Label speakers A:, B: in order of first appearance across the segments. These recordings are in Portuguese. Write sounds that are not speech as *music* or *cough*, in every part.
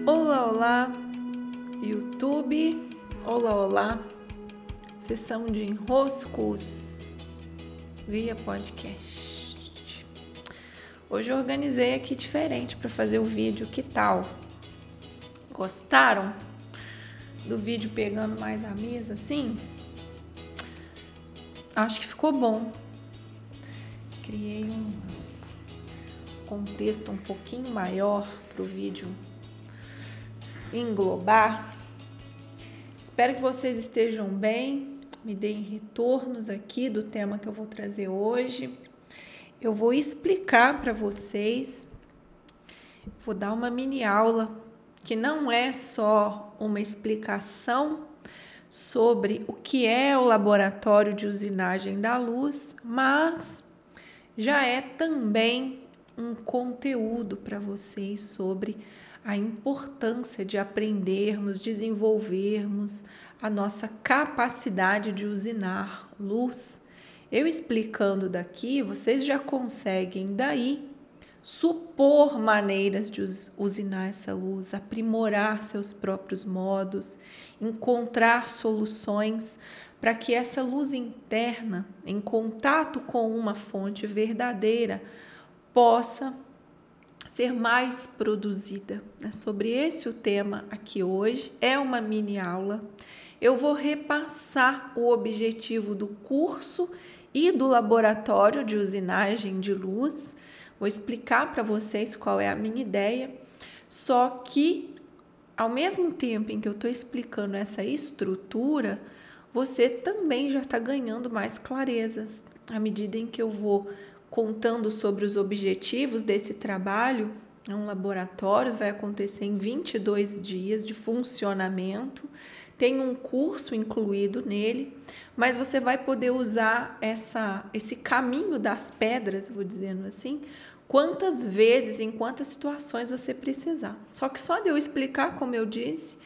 A: Olá, olá, YouTube. Olá, olá, sessão de enroscos via podcast. Hoje eu organizei aqui diferente para fazer o vídeo. Que tal? Gostaram do vídeo pegando mais a mesa assim? Acho que ficou bom. Criei um contexto um pouquinho maior para o vídeo englobar. Espero que vocês estejam bem, me deem retornos aqui do tema que eu vou trazer hoje. Eu vou explicar para vocês, vou dar uma mini aula que não é só uma explicação sobre o que é o laboratório de usinagem da luz, mas já é também um conteúdo para vocês sobre a importância de aprendermos, desenvolvermos a nossa capacidade de usinar luz. Eu explicando daqui, vocês já conseguem daí supor maneiras de usinar essa luz, aprimorar seus próprios modos, encontrar soluções para que essa luz interna, em contato com uma fonte verdadeira, possa ser mais produzida. É sobre esse o tema aqui hoje. É uma mini aula. Eu vou repassar o objetivo do curso e do laboratório de usinagem de luz. Vou explicar para vocês qual é a minha ideia. Só que, ao mesmo tempo em que eu estou explicando essa estrutura, você também já está ganhando mais clarezas à medida em que eu vou contando sobre os objetivos desse trabalho. É um laboratório, vai acontecer em 22 dias de funcionamento. Tem um curso incluído nele, mas você vai poder usar essa, esse caminho das pedras, vou dizendo assim, quantas vezes, em quantas situações você precisar. Só que só de eu explicar, como eu disse,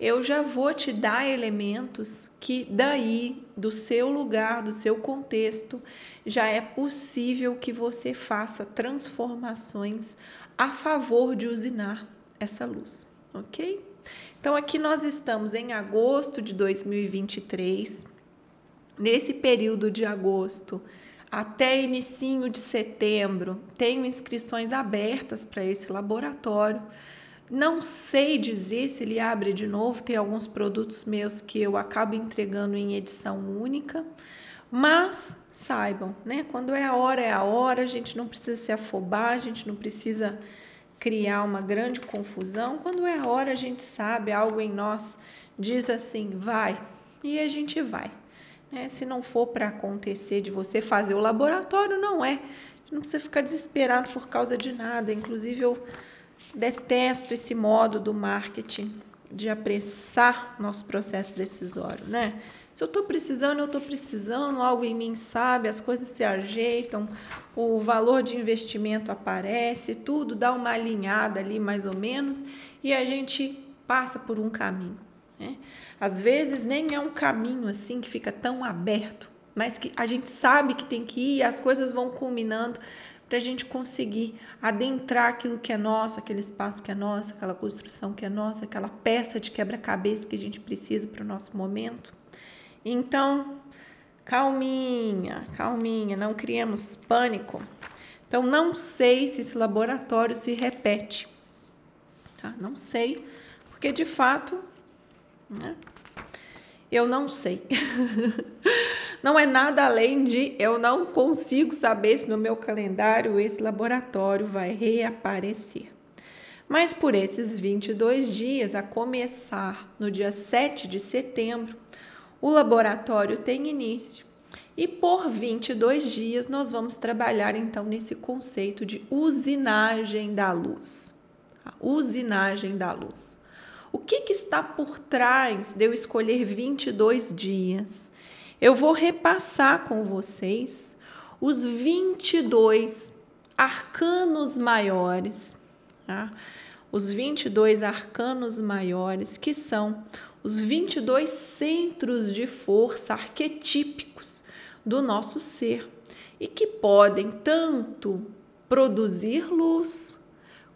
A: eu já vou te dar elementos que daí, do seu lugar, do seu contexto, já é possível que você faça transformações a favor de usinar essa luz, ok? Então aqui nós estamos em agosto de 2023. Nesse período de agosto até inicinho de setembro, tenho inscrições abertas para esse laboratório. Não sei dizer se ele abre de novo, tem alguns produtos meus que eu acabo entregando em edição única, mas saibam, né? Quando é a hora, é a hora, a gente não precisa se afobar, a gente não precisa criar uma grande confusão. Quando é a hora, a gente sabe, algo em nós diz assim, vai, e a gente vai. Né? Se não for para acontecer de você fazer o laboratório, não é. Não precisa ficar desesperado por causa de nada. Inclusive, eu detesto esse modo do marketing de apressar nosso processo decisório, né? Se eu estou precisando, eu estou precisando, algo em mim sabe, as coisas se ajeitam, o valor de investimento aparece, tudo dá uma alinhada ali mais ou menos e a gente passa por um caminho. Né? Às vezes nem é um caminho assim que fica tão aberto, mas que a gente sabe que tem que ir as coisas vão culminando para a gente conseguir adentrar aquilo que é nosso, aquele espaço que é nosso, aquela construção que é nossa, aquela peça de quebra-cabeça que a gente precisa para o nosso momento. Então, calminha, calminha, não criemos pânico. Então, não sei se esse laboratório se repete. Tá? Não sei, porque de fato, né? Eu não sei. *laughs* não é nada além de eu não consigo saber se no meu calendário esse laboratório vai reaparecer. Mas por esses 22 dias, a começar no dia 7 de setembro, o laboratório tem início. E por 22 dias nós vamos trabalhar então nesse conceito de usinagem da luz. A usinagem da luz. O que, que está por trás de eu escolher 22 dias? Eu vou repassar com vocês os 22 arcanos maiores, tá? os 22 arcanos maiores, que são os 22 centros de força arquetípicos do nosso ser e que podem tanto produzir luz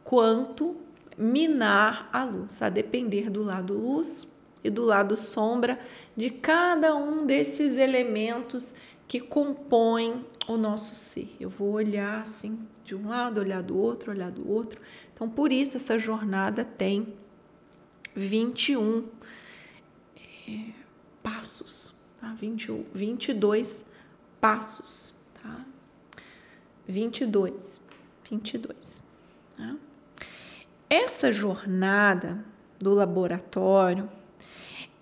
A: quanto minar a luz, a depender do lado luz e do lado sombra de cada um desses elementos que compõem o nosso ser. Eu vou olhar assim, de um lado, olhar do outro, olhar do outro. Então, por isso, essa jornada tem 21 é, passos, tá? 21, 22 passos, tá? 22, 22. Tá? Essa jornada do laboratório,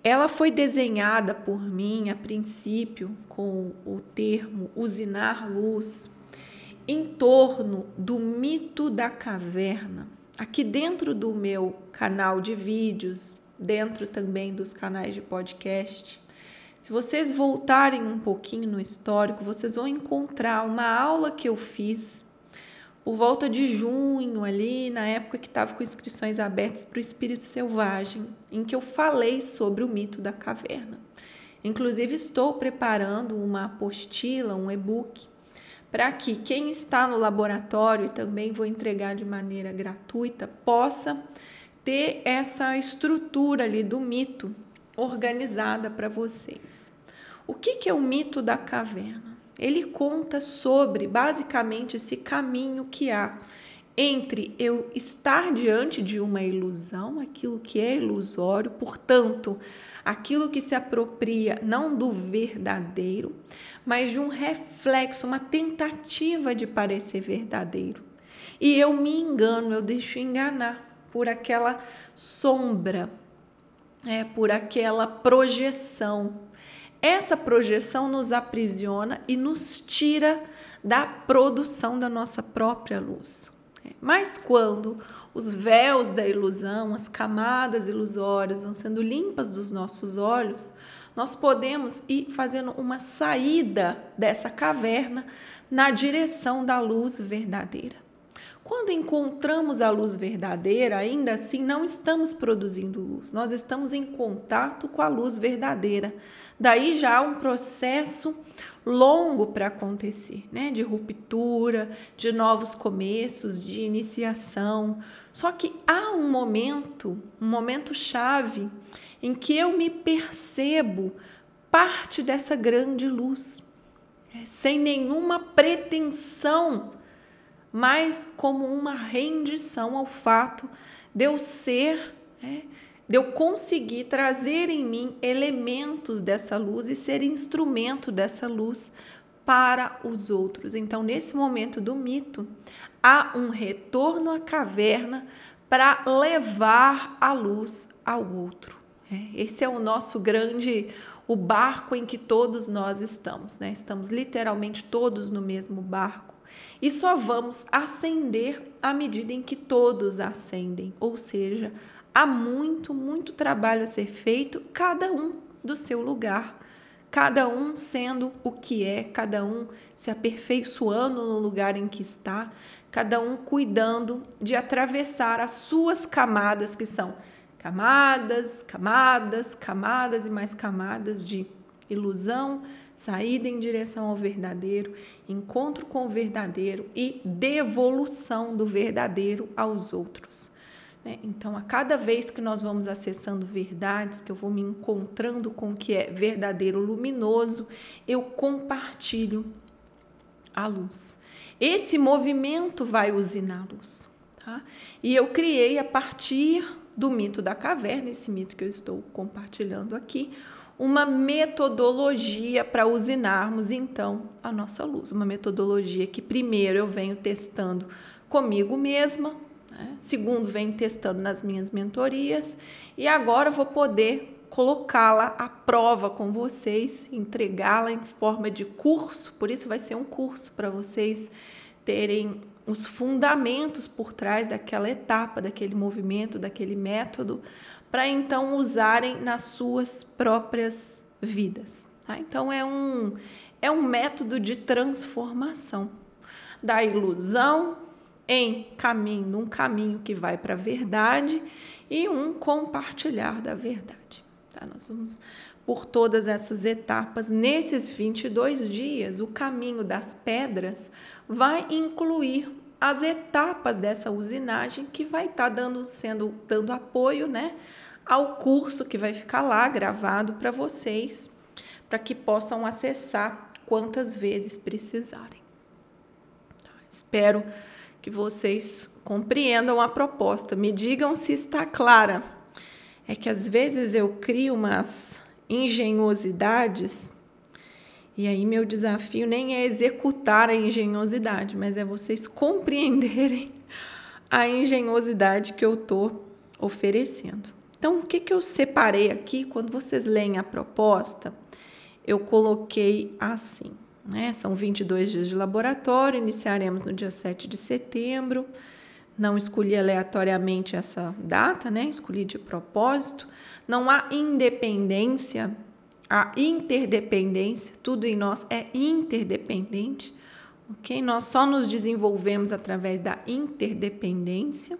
A: ela foi desenhada por mim a princípio com o termo usinar luz em torno do mito da caverna. Aqui dentro do meu canal de vídeos, dentro também dos canais de podcast, se vocês voltarem um pouquinho no histórico, vocês vão encontrar uma aula que eu fiz por volta de junho, ali, na época que estava com inscrições abertas para o Espírito Selvagem, em que eu falei sobre o mito da caverna. Inclusive, estou preparando uma apostila, um e-book, para que quem está no laboratório, e também vou entregar de maneira gratuita, possa ter essa estrutura ali do mito organizada para vocês. O que, que é o mito da caverna? Ele conta sobre basicamente esse caminho que há entre eu estar diante de uma ilusão, aquilo que é ilusório, portanto, aquilo que se apropria não do verdadeiro, mas de um reflexo, uma tentativa de parecer verdadeiro. E eu me engano, eu deixo enganar por aquela sombra, é, por aquela projeção essa projeção nos aprisiona e nos tira da produção da nossa própria luz. Mas quando os véus da ilusão, as camadas ilusórias vão sendo limpas dos nossos olhos, nós podemos ir fazendo uma saída dessa caverna na direção da luz verdadeira. Quando encontramos a luz verdadeira, ainda assim não estamos produzindo luz, nós estamos em contato com a luz verdadeira. Daí já há um processo longo para acontecer, né? De ruptura, de novos começos, de iniciação. Só que há um momento, um momento chave, em que eu me percebo parte dessa grande luz, né? sem nenhuma pretensão mas como uma rendição ao fato de eu ser, né, de eu conseguir trazer em mim elementos dessa luz e ser instrumento dessa luz para os outros. Então, nesse momento do mito, há um retorno à caverna para levar a luz ao outro. Né. Esse é o nosso grande, o barco em que todos nós estamos, né? Estamos literalmente todos no mesmo barco e só vamos ascender à medida em que todos ascendem, ou seja, há muito, muito trabalho a ser feito, cada um do seu lugar, cada um sendo o que é, cada um se aperfeiçoando no lugar em que está, cada um cuidando de atravessar as suas camadas, que são camadas, camadas, camadas e mais camadas de ilusão, saída em direção ao verdadeiro, encontro com o verdadeiro e devolução do verdadeiro aos outros. Né? Então, a cada vez que nós vamos acessando verdades, que eu vou me encontrando com o que é verdadeiro, luminoso, eu compartilho a luz. Esse movimento vai usinar a luz. Tá? E eu criei a partir do mito da caverna, esse mito que eu estou compartilhando aqui, uma metodologia para usinarmos então a nossa luz. Uma metodologia que primeiro eu venho testando comigo mesma, né? segundo venho testando nas minhas mentorias e agora vou poder colocá-la à prova com vocês, entregá-la em forma de curso. Por isso vai ser um curso para vocês terem os fundamentos por trás daquela etapa, daquele movimento, daquele método, para então usarem nas suas próprias vidas. Tá? Então é um, é um método de transformação da ilusão em caminho, um caminho que vai para a verdade e um compartilhar da verdade. Tá? Nós vamos por todas essas etapas. Nesses 22 dias, o caminho das pedras vai incluir as etapas dessa usinagem que vai estar tá dando, sendo, dando apoio né, ao curso que vai ficar lá gravado para vocês, para que possam acessar quantas vezes precisarem. Espero que vocês compreendam a proposta, me digam se está clara. É que às vezes eu crio umas engenhosidades e aí meu desafio nem é executar a engenhosidade, mas é vocês compreenderem a engenhosidade que eu estou oferecendo. Então, o que, que eu separei aqui? Quando vocês leem a proposta, eu coloquei assim. Né? São 22 dias de laboratório, iniciaremos no dia 7 de setembro. Não escolhi aleatoriamente essa data, né? Escolhi de propósito. Não há independência, a interdependência, tudo em nós é interdependente, ok? Nós só nos desenvolvemos através da interdependência.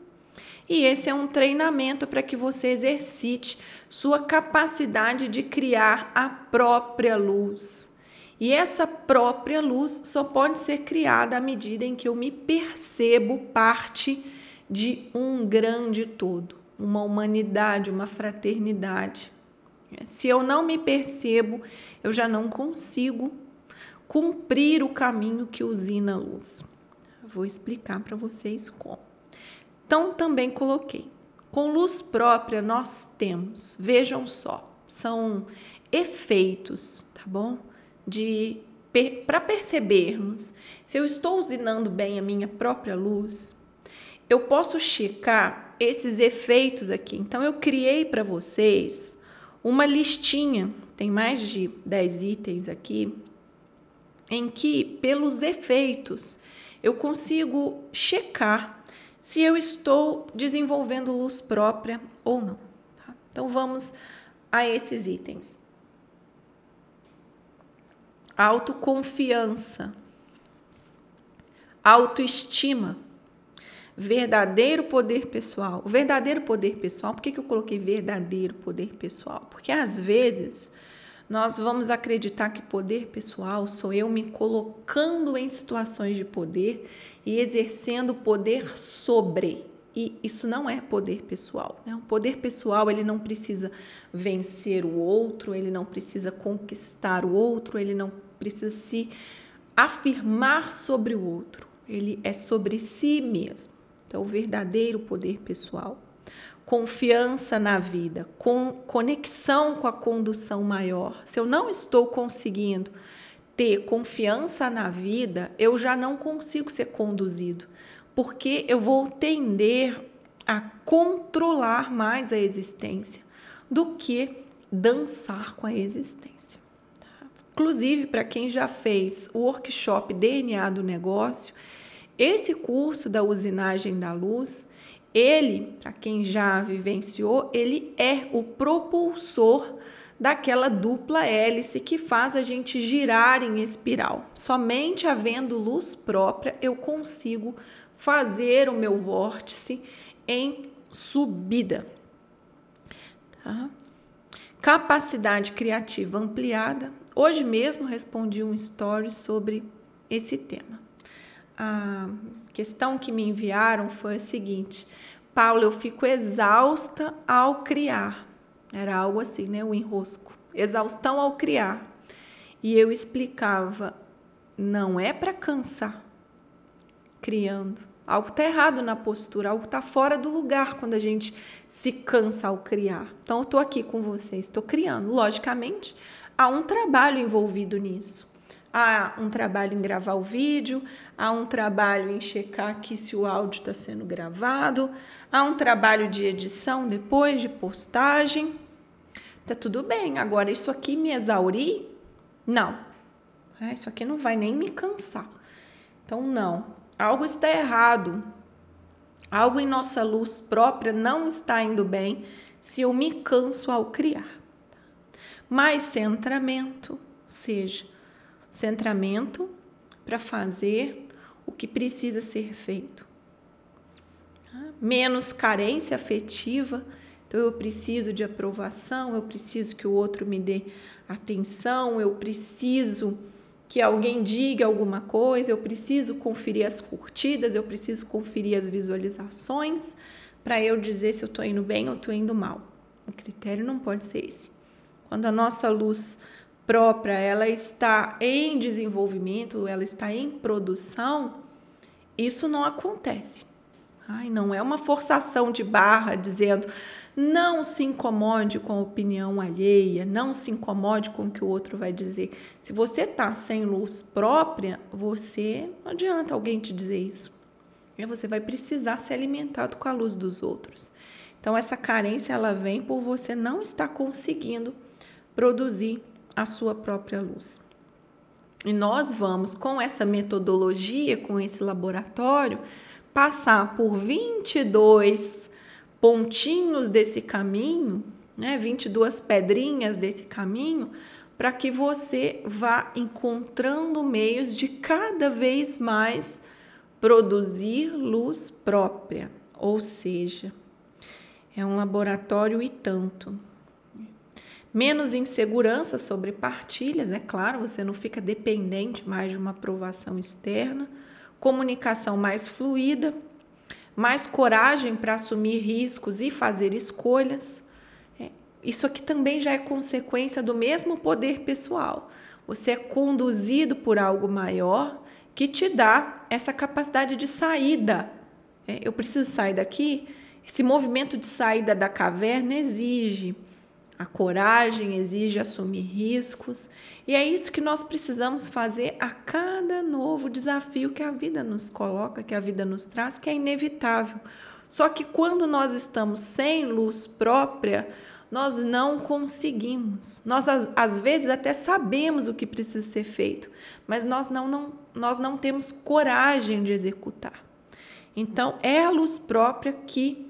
A: E esse é um treinamento para que você exercite sua capacidade de criar a própria luz. E essa própria luz só pode ser criada à medida em que eu me percebo parte de um grande todo, uma humanidade, uma fraternidade. Se eu não me percebo, eu já não consigo cumprir o caminho que usina luz. Vou explicar para vocês como. Então, também coloquei. Com luz própria, nós temos, vejam só, são efeitos, tá bom? De para percebermos se eu estou usinando bem a minha própria luz, eu posso checar esses efeitos aqui. Então, eu criei para vocês uma listinha, tem mais de 10 itens aqui, em que, pelos efeitos, eu consigo checar se eu estou desenvolvendo luz própria ou não. Tá? Então vamos a esses itens. Autoconfiança, autoestima, verdadeiro poder pessoal. O verdadeiro poder pessoal, por que, que eu coloquei verdadeiro poder pessoal? Porque às vezes nós vamos acreditar que poder pessoal sou eu me colocando em situações de poder e exercendo poder sobre. E isso não é poder pessoal. Né? O poder pessoal ele não precisa vencer o outro, ele não precisa conquistar o outro, ele não precisa se afirmar sobre o outro. Ele é sobre si mesmo. Então, o verdadeiro poder pessoal confiança na vida, com conexão com a condução maior. Se eu não estou conseguindo ter confiança na vida, eu já não consigo ser conduzido, porque eu vou tender a controlar mais a existência do que dançar com a existência. Tá? Inclusive, para quem já fez o workshop DNA do negócio, esse curso da usinagem da luz, ele, para quem já vivenciou, ele é o propulsor daquela dupla hélice que faz a gente girar em espiral. Somente havendo luz própria eu consigo fazer o meu vórtice em subida. Tá? Capacidade criativa ampliada. Hoje mesmo respondi um story sobre esse tema. A questão que me enviaram foi a seguinte: Paulo, eu fico exausta ao criar. Era algo assim, né? O enrosco. Exaustão ao criar. E eu explicava: não é para cansar criando. Algo está errado na postura, algo está fora do lugar quando a gente se cansa ao criar. Então, eu estou aqui com vocês, estou criando. Logicamente, há um trabalho envolvido nisso há um trabalho em gravar o vídeo, há um trabalho em checar aqui se o áudio está sendo gravado, há um trabalho de edição depois de postagem. Tá tudo bem. Agora, isso aqui me exaurir? Não. É, isso aqui não vai nem me cansar. Então, não. Algo está errado. Algo em nossa luz própria não está indo bem se eu me canso ao criar. Mais centramento, ou seja, centramento para fazer o que precisa ser feito. Menos carência afetiva, então eu preciso de aprovação, eu preciso que o outro me dê atenção, eu preciso que alguém diga alguma coisa, eu preciso conferir as curtidas, eu preciso conferir as visualizações para eu dizer se eu estou indo bem ou estou indo mal. O critério não pode ser esse. Quando a nossa luz própria ela está em desenvolvimento, ela está em produção, isso não acontece. Ai, não é uma forçação de barra dizendo não se incomode com a opinião alheia, não se incomode com o que o outro vai dizer. Se você está sem luz própria, você não adianta alguém te dizer isso. Você vai precisar ser alimentado com a luz dos outros. Então essa carência ela vem por você não estar conseguindo produzir a sua própria luz. E nós vamos com essa metodologia, com esse laboratório, passar por 22 pontinhos desse caminho, né, 22 pedrinhas desse caminho, para que você vá encontrando meios de cada vez mais produzir luz própria, ou seja, é um laboratório e tanto. Menos insegurança sobre partilhas, é claro, você não fica dependente mais de uma aprovação externa, comunicação mais fluida, mais coragem para assumir riscos e fazer escolhas. É, isso aqui também já é consequência do mesmo poder pessoal. Você é conduzido por algo maior que te dá essa capacidade de saída. É, eu preciso sair daqui. Esse movimento de saída da caverna exige a coragem, exige assumir riscos. E é isso que nós precisamos fazer a cada novo desafio que a vida nos coloca, que a vida nos traz, que é inevitável. Só que quando nós estamos sem luz própria, nós não conseguimos. Nós, às vezes, até sabemos o que precisa ser feito, mas nós não, não, nós não temos coragem de executar. Então, é a luz própria que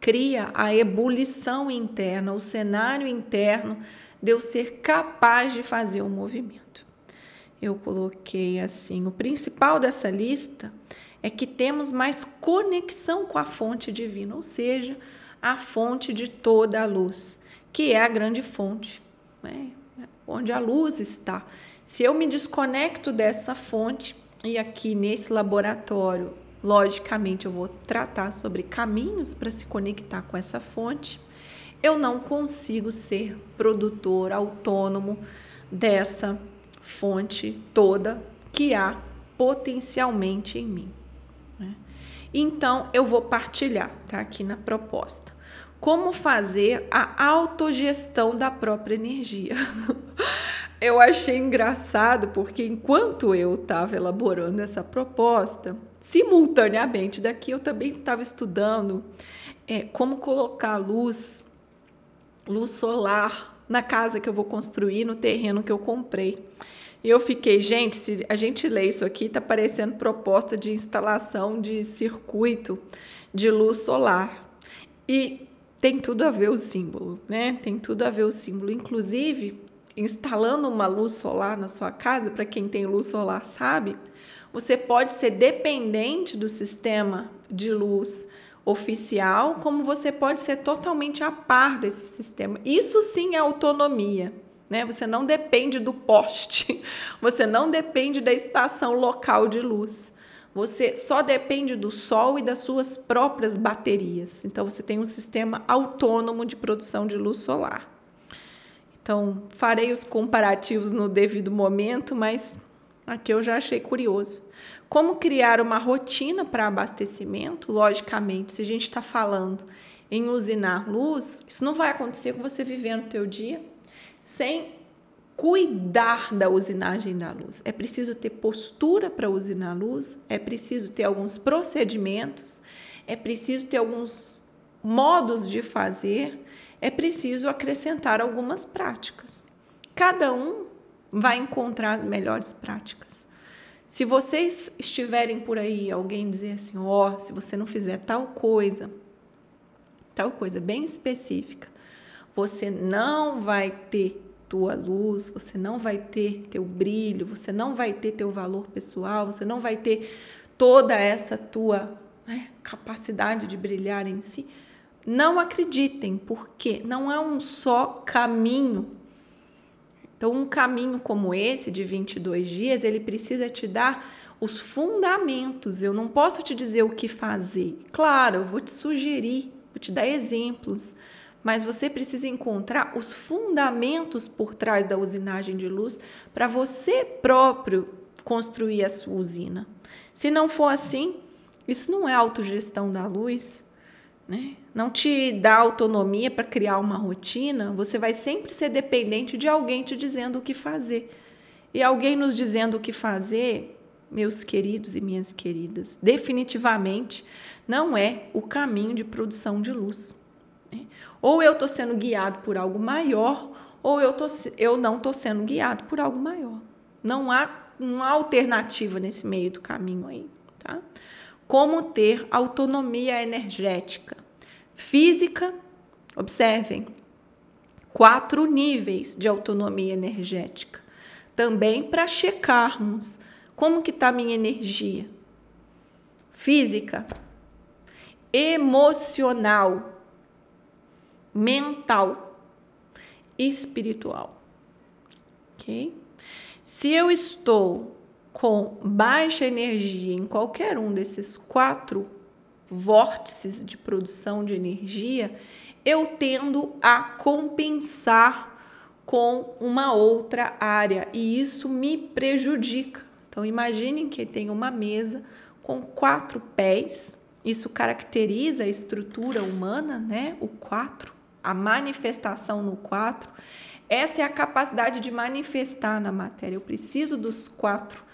A: cria a ebulição interna, o cenário interno de eu ser capaz de fazer o um movimento. Eu coloquei assim: o principal dessa lista é que temos mais conexão com a fonte divina, ou seja, a fonte de toda a luz, que é a grande fonte, né? onde a luz está. Se eu me desconecto dessa fonte, e aqui nesse laboratório, logicamente eu vou tratar sobre caminhos para se conectar com essa fonte, eu não consigo ser produtor autônomo dessa fonte toda que há potencialmente em mim. Né? Então, eu vou partilhar, tá? Aqui na proposta. Como fazer a autogestão da própria energia. *laughs* eu achei engraçado porque enquanto eu estava elaborando essa proposta, simultaneamente daqui eu também estava estudando é, como colocar luz luz solar na casa que eu vou construir, no terreno que eu comprei. E eu fiquei, gente, se a gente lê isso aqui, tá parecendo proposta de instalação de circuito de luz solar. E tem tudo a ver o símbolo, né? Tem tudo a ver o símbolo. Inclusive, instalando uma luz solar na sua casa, para quem tem luz solar sabe, você pode ser dependente do sistema de luz oficial, como você pode ser totalmente a par desse sistema. Isso sim é autonomia. Né? Você não depende do poste, *laughs* você não depende da estação local de luz. Você só depende do sol e das suas próprias baterias. Então você tem um sistema autônomo de produção de luz solar. Então, farei os comparativos no devido momento, mas aqui eu já achei curioso. Como criar uma rotina para abastecimento? Logicamente, se a gente está falando em usinar luz, isso não vai acontecer com você vivendo o teu dia sem cuidar da usinagem da luz. É preciso ter postura para usinar luz, é preciso ter alguns procedimentos, é preciso ter alguns modos de fazer, é preciso acrescentar algumas práticas. Cada um vai encontrar as melhores práticas. Se vocês estiverem por aí, alguém dizer assim, ó, oh, se você não fizer tal coisa, tal coisa bem específica, você não vai ter tua luz, você não vai ter teu brilho, você não vai ter teu valor pessoal, você não vai ter toda essa tua né, capacidade de brilhar em si. Não acreditem, porque não é um só caminho Então, um caminho como esse de 22 dias, ele precisa te dar os fundamentos. Eu não posso te dizer o que fazer. Claro, eu vou te sugerir, vou te dar exemplos, mas você precisa encontrar os fundamentos por trás da usinagem de luz para você próprio construir a sua usina. Se não for assim, isso não é autogestão da luz, né? Não te dá autonomia para criar uma rotina, você vai sempre ser dependente de alguém te dizendo o que fazer. E alguém nos dizendo o que fazer, meus queridos e minhas queridas, definitivamente não é o caminho de produção de luz. Né? Ou eu estou sendo guiado por algo maior, ou eu, tô, eu não estou sendo guiado por algo maior. Não há uma alternativa nesse meio do caminho aí, tá? Como ter autonomia energética física, observem, quatro níveis de autonomia energética. Também para checarmos como que está minha energia física, emocional, mental, espiritual. OK? Se eu estou com baixa energia em qualquer um desses quatro vórtices de produção de energia, eu tendo a compensar com uma outra área e isso me prejudica. Então imaginem que tem uma mesa com quatro pés. Isso caracteriza a estrutura humana, né? O quatro, a manifestação no quatro. Essa é a capacidade de manifestar na matéria. Eu preciso dos quatro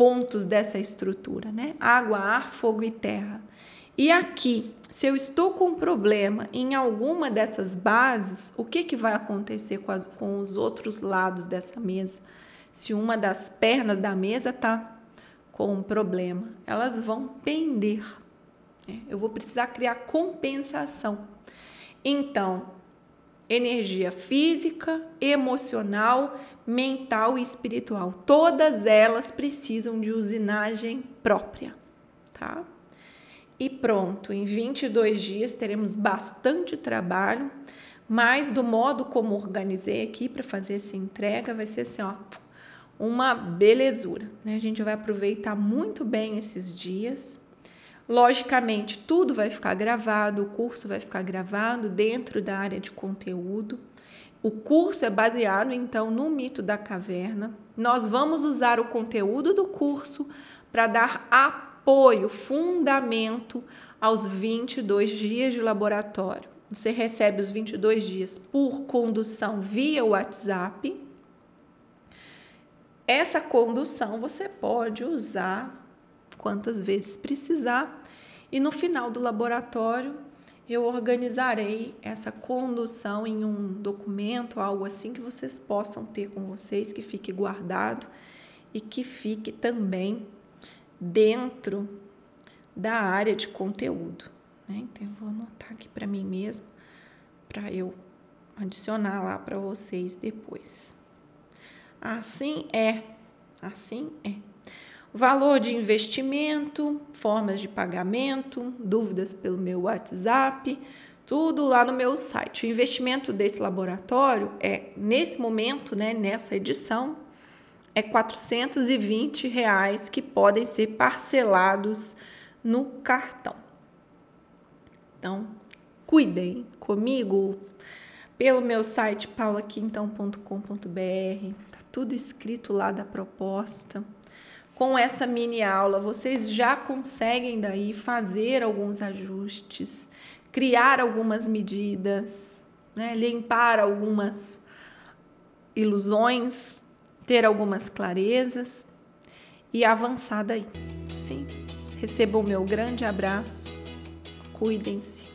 A: pontos dessa estrutura, né? Água, ar, fogo e terra. E aqui, se eu estou com um problema em alguma dessas bases, o que, que vai acontecer com, as, com os outros lados dessa mesa? Se uma das pernas da mesa está com um problema, elas vão pender. Né? Eu vou precisar criar compensação. Então, energia física, emocional, mental e espiritual. Todas elas precisam de usinagem própria, tá? E pronto, em 22 dias teremos bastante trabalho, mas do modo como organizei aqui para fazer essa entrega, vai ser assim, ó, uma belezura, né? A gente vai aproveitar muito bem esses dias. Logicamente, tudo vai ficar gravado, o curso vai ficar gravado dentro da área de conteúdo. O curso é baseado então no mito da caverna. Nós vamos usar o conteúdo do curso para dar apoio, fundamento aos 22 dias de laboratório. Você recebe os 22 dias por condução via WhatsApp. Essa condução você pode usar quantas vezes precisar e no final do laboratório eu organizarei essa condução em um documento, algo assim que vocês possam ter com vocês, que fique guardado e que fique também dentro da área de conteúdo. Né? Então, eu vou anotar aqui para mim mesmo, para eu adicionar lá para vocês depois. Assim é, assim é. Valor de investimento, formas de pagamento, dúvidas pelo meu WhatsApp, tudo lá no meu site. O investimento desse laboratório é, nesse momento, né, nessa edição, é 420 reais que podem ser parcelados no cartão. Então, cuidem comigo pelo meu site paulaquintão.com.br. Tá tudo escrito lá da proposta com essa mini aula, vocês já conseguem daí fazer alguns ajustes, criar algumas medidas, né? limpar algumas ilusões, ter algumas clarezas e avançar daí. Sim. Recebam o meu grande abraço. Cuidem-se.